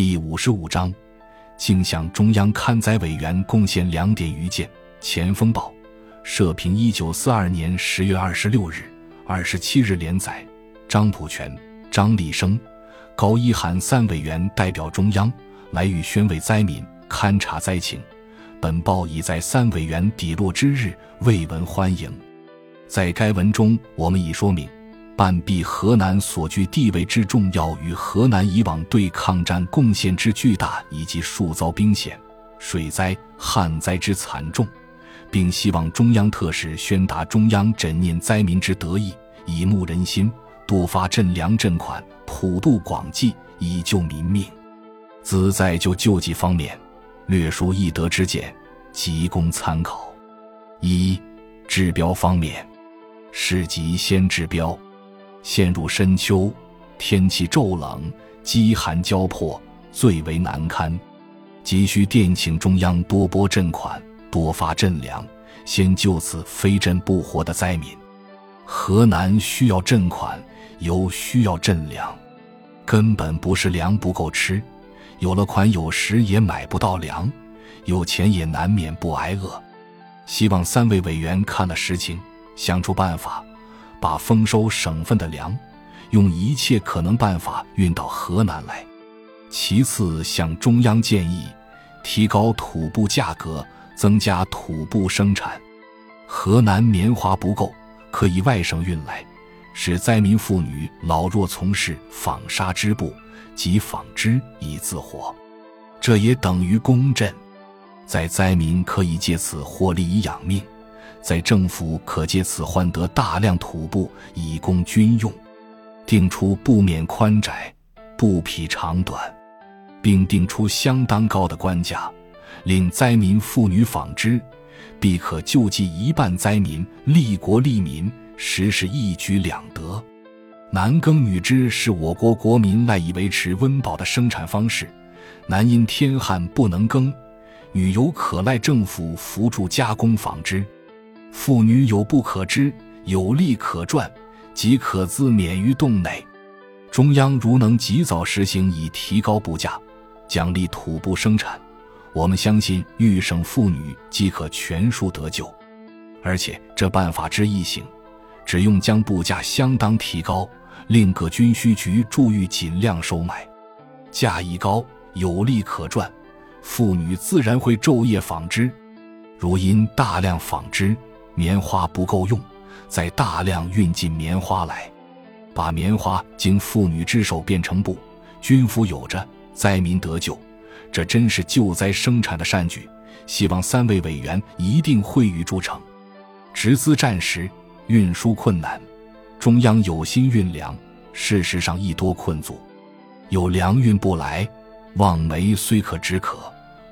第五十五章，竟向中央刊载委员贡献两点余件。前锋报，社评，一九四二年十月二十六日、二十七日连载。张普全、张立生、高一涵三委员代表中央来与宣慰灾民、勘察灾情。本报已在三委员抵落之日未闻欢迎。在该文中，我们已说明。半壁河南所居地位之重要，与河南以往对抗战贡献之巨大，以及数遭兵险、水灾、旱灾之惨重，并希望中央特使宣达中央枕念灾民之得意，以募人心，多发赈粮赈款，普渡广济，以救民命。兹在就救济方面，略述易得之见，即供参考。一、治标方面，市级先治标。陷入深秋，天气骤冷，饥寒交迫，最为难堪，急需电请中央多拨赈款，多发赈粮，先救此非赈不活的灾民。河南需要赈款，又需要赈粮，根本不是粮不够吃，有了款有时也买不到粮，有钱也难免不挨饿。希望三位委员看了实情，想出办法。把丰收省份的粮，用一切可能办法运到河南来。其次，向中央建议提高土布价格，增加土布生产。河南棉花不够，可以外省运来，使灾民妇女老弱从事纺纱织布及纺织以自活。这也等于公赈，在灾民可以借此获利以养命。在政府可借此换得大量土布以供军用，定出布面宽窄、布匹长短，并定出相当高的官价，令灾民妇女纺织，必可救济一半灾民，利国利民，实是一举两得。男耕女织是我国国民赖以维持温饱的生产方式，男因天旱不能耕，女有可赖政府扶助加工纺织。妇女有不可知，有利可赚，即可自免于洞内。中央如能及早实行，以提高布价，奖励土布生产，我们相信豫省妇女即可全数得救。而且这办法之易行，只用将布价相当提高，令各军需局注意尽量收买。价一高，有利可赚，妇女自然会昼夜纺织。如因大量纺织，棉花不够用，再大量运进棉花来，把棉花经妇女之手变成布，军服有着，灾民得救，这真是救灾生产的善举。希望三位委员一定会予诸成。直资战时运输困难，中央有心运粮，事实上亦多困阻，有粮运不来，望梅虽可止渴，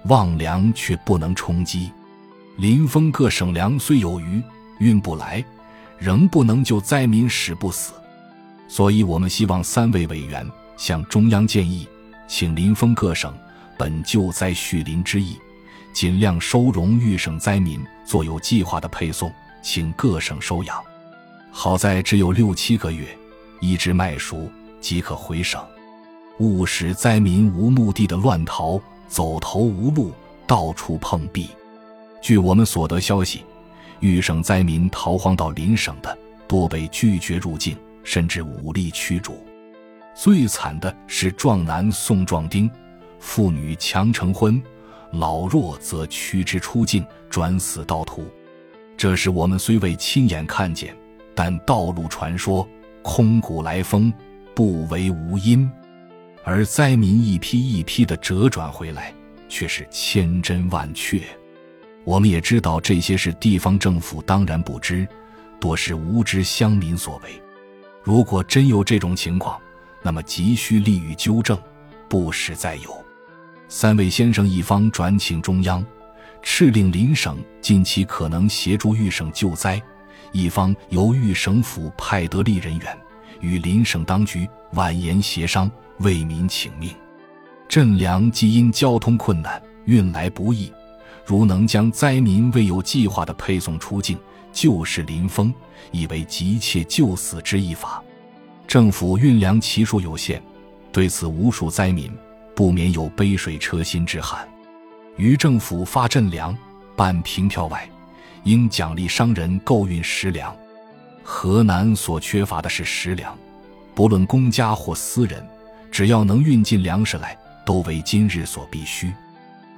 望粮却不能充饥。临风各省粮虽有余，运不来，仍不能救灾民，使不死。所以，我们希望三位委员向中央建议，请临风各省本救灾恤林之意，尽量收容豫省灾民，做有计划的配送，请各省收养。好在只有六七个月，一直麦熟即可回省，勿使灾民无目的的乱逃，走投无路，到处碰壁。据我们所得消息，豫省灾民逃荒到邻省的多被拒绝入境，甚至武力驱逐。最惨的是壮男送壮丁，妇女强成婚，老弱则驱之出境，转死道途。这是我们虽未亲眼看见，但道路传说，空谷来风，不为无因。而灾民一批一批的折转回来，却是千真万确。我们也知道这些事，地方政府当然不知，多是无知乡民所为。如果真有这种情况，那么急需立予纠正，不使再有。三位先生一方转请中央，敕令邻省近期可能协助豫省救灾；一方由豫省府派得力人员，与邻省当局婉言协商，为民请命。赈粮既因交通困难，运来不易。如能将灾民未有计划的配送出境，救世临风，以为急切救死之一法。政府运粮其数有限，对此无数灾民不免有杯水车薪之憾。于政府发赈粮、办平票外，应奖励商人购运食粮。河南所缺乏的是食粮，不论公家或私人，只要能运进粮食来，都为今日所必须。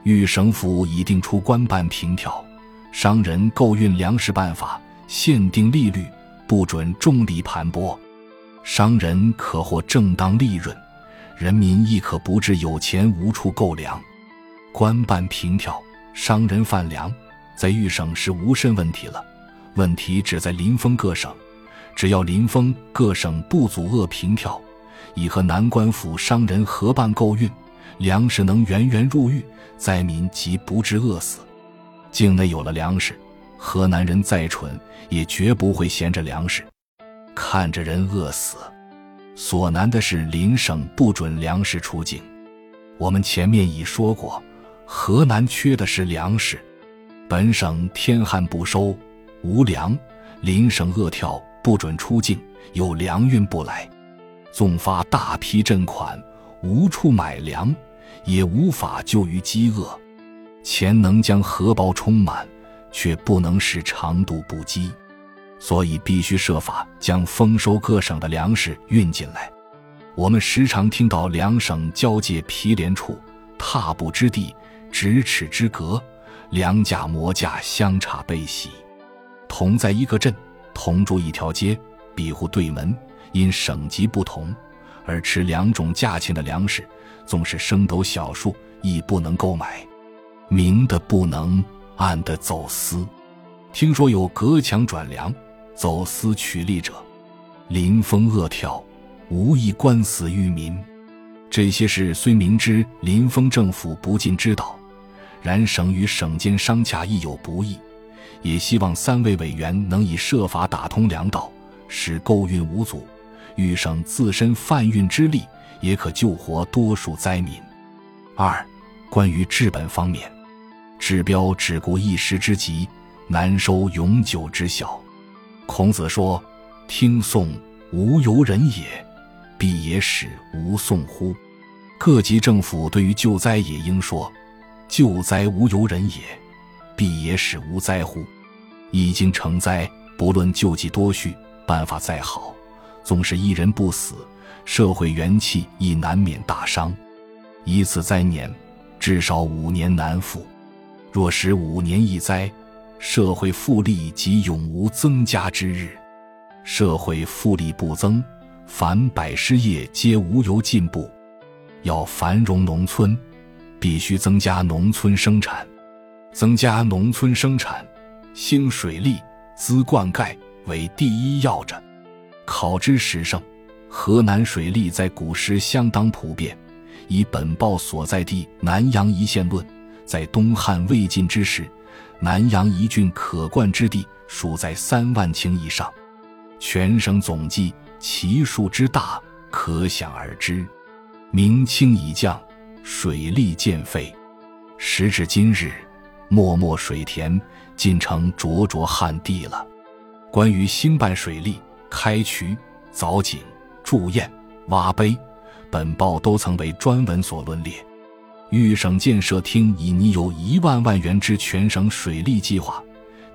豫省府已定出官办平票、商人购运粮食办法，限定利率，不准重利盘剥，商人可获正当利润，人民亦可不至有钱无处购粮。官办平票，商人贩粮，在豫省是无甚问题了。问题只在临风各省，只要临风各省不阻遏平票，已和南官府商人合办购运，粮食能源源入狱，灾民即不致饿死。境内有了粮食，河南人再蠢也绝不会闲着粮食，看着人饿死。所难的是邻省不准粮食出境。我们前面已说过。河南缺的是粮食，本省天旱不收，无粮；邻省饿跳，不准出境，有粮运不来。纵发大批赈款，无处买粮，也无法救于饥饿。钱能将荷包充满，却不能使长度不饥，所以必须设法将丰收各省的粮食运进来。我们时常听到两省交界毗连处，踏步之地。咫尺之隔，粮价馍价相差倍喜。同在一个镇，同住一条街，庇护对门，因省级不同，而持两种价钱的粮食，纵是升斗小数，亦不能购买。明的不能，暗的走私。听说有隔墙转粮、走私取利者，临风恶跳，无一官司于民。这些事虽明知临风政府不尽知道。然省与省间商洽亦有不易，也希望三位委员能以设法打通粮道，使购运无阻。豫省自身贩运之力，也可救活多数灾民。二、关于治本方面，治标只顾一时之急，难收永久之效。孔子说：“听讼无由人也，必也使无讼乎？”各级政府对于救灾也应说。救灾无由人也，必也使无灾乎？已经成灾，不论救济多续，办法再好，总是一人不死，社会元气亦难免大伤。一次灾年，至少五年难复。若使五年一灾，社会富利即永无增加之日。社会富利不增，凡百事业皆无由进步。要繁荣农村。必须增加农村生产，增加农村生产，兴水利、滋灌溉为第一要着。考之时盛，河南水利在古时相当普遍。以本报所在地南阳一县论，在东汉魏晋之时，南阳一郡可灌之地数在三万顷以上，全省总计其数之大，可想而知。明清已降。水利渐废，时至今日，漠漠水田尽成灼灼旱地了。关于兴办水利、开渠、凿井、筑堰、挖碑，本报都曾为专文所论列。豫省建设厅已拟有一万万元之全省水利计划，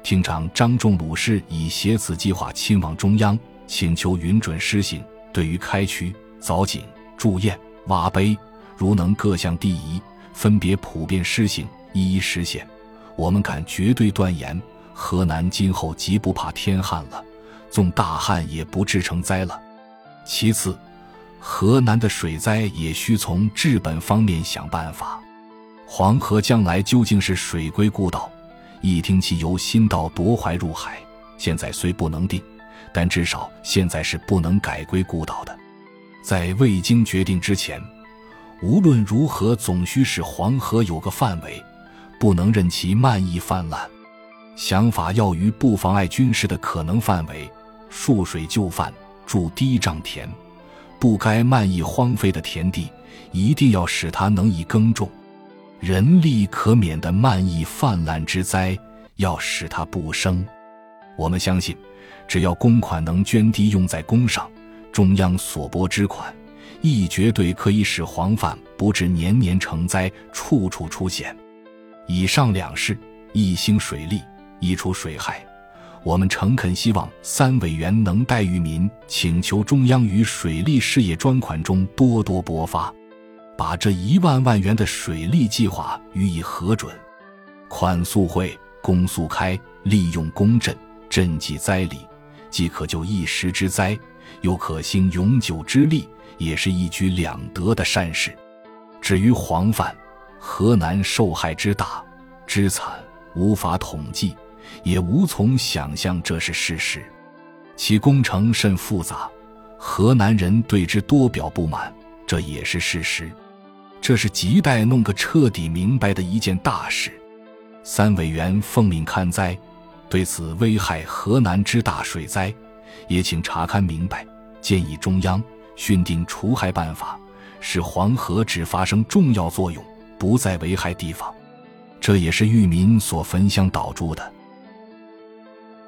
厅长张仲鲁氏已携此计划亲往中央，请求允准施行。对于开渠、凿井、筑堰、挖碑，如能各项第一，分别普遍施行，一一实现，我们敢绝对断言，河南今后即不怕天旱了，纵大旱也不致成灾了。其次，河南的水灾也需从治本方面想办法。黄河将来究竟是水归故道，一听其由新道夺淮入海，现在虽不能定，但至少现在是不能改归故道的。在未经决定之前。无论如何，总需使黄河有个范围，不能任其漫溢泛滥。想法要于不妨碍军事的可能范围，束水就范，筑低障田。不该漫溢荒废的田地，一定要使它能以耕种。人力可免的漫溢泛滥之灾，要使它不生。我们相信，只要公款能捐低用在公上，中央所拨之款。亦绝对可以使黄泛不至年年成灾，处处出险。以上两事，一兴水利，一除水害。我们诚恳希望三委员能代于民，请求中央于水利事业专款中多多拨发，把这一万万元的水利计划予以核准。款速汇，工速开，利用公赈，赈济灾黎，既可救一时之灾，又可兴永久之利，也是一举两得的善事。至于黄泛，河南受害之大之惨，无法统计。也无从想象这是事实，其工程甚复杂，河南人对之多表不满，这也是事实。这是亟待弄个彻底明白的一件大事。三委员奉命看灾，对此危害河南之大水灾，也请查勘明白，建议中央训定除害办法，使黄河只发生重要作用，不再危害地方。这也是裕民所焚香导铸的。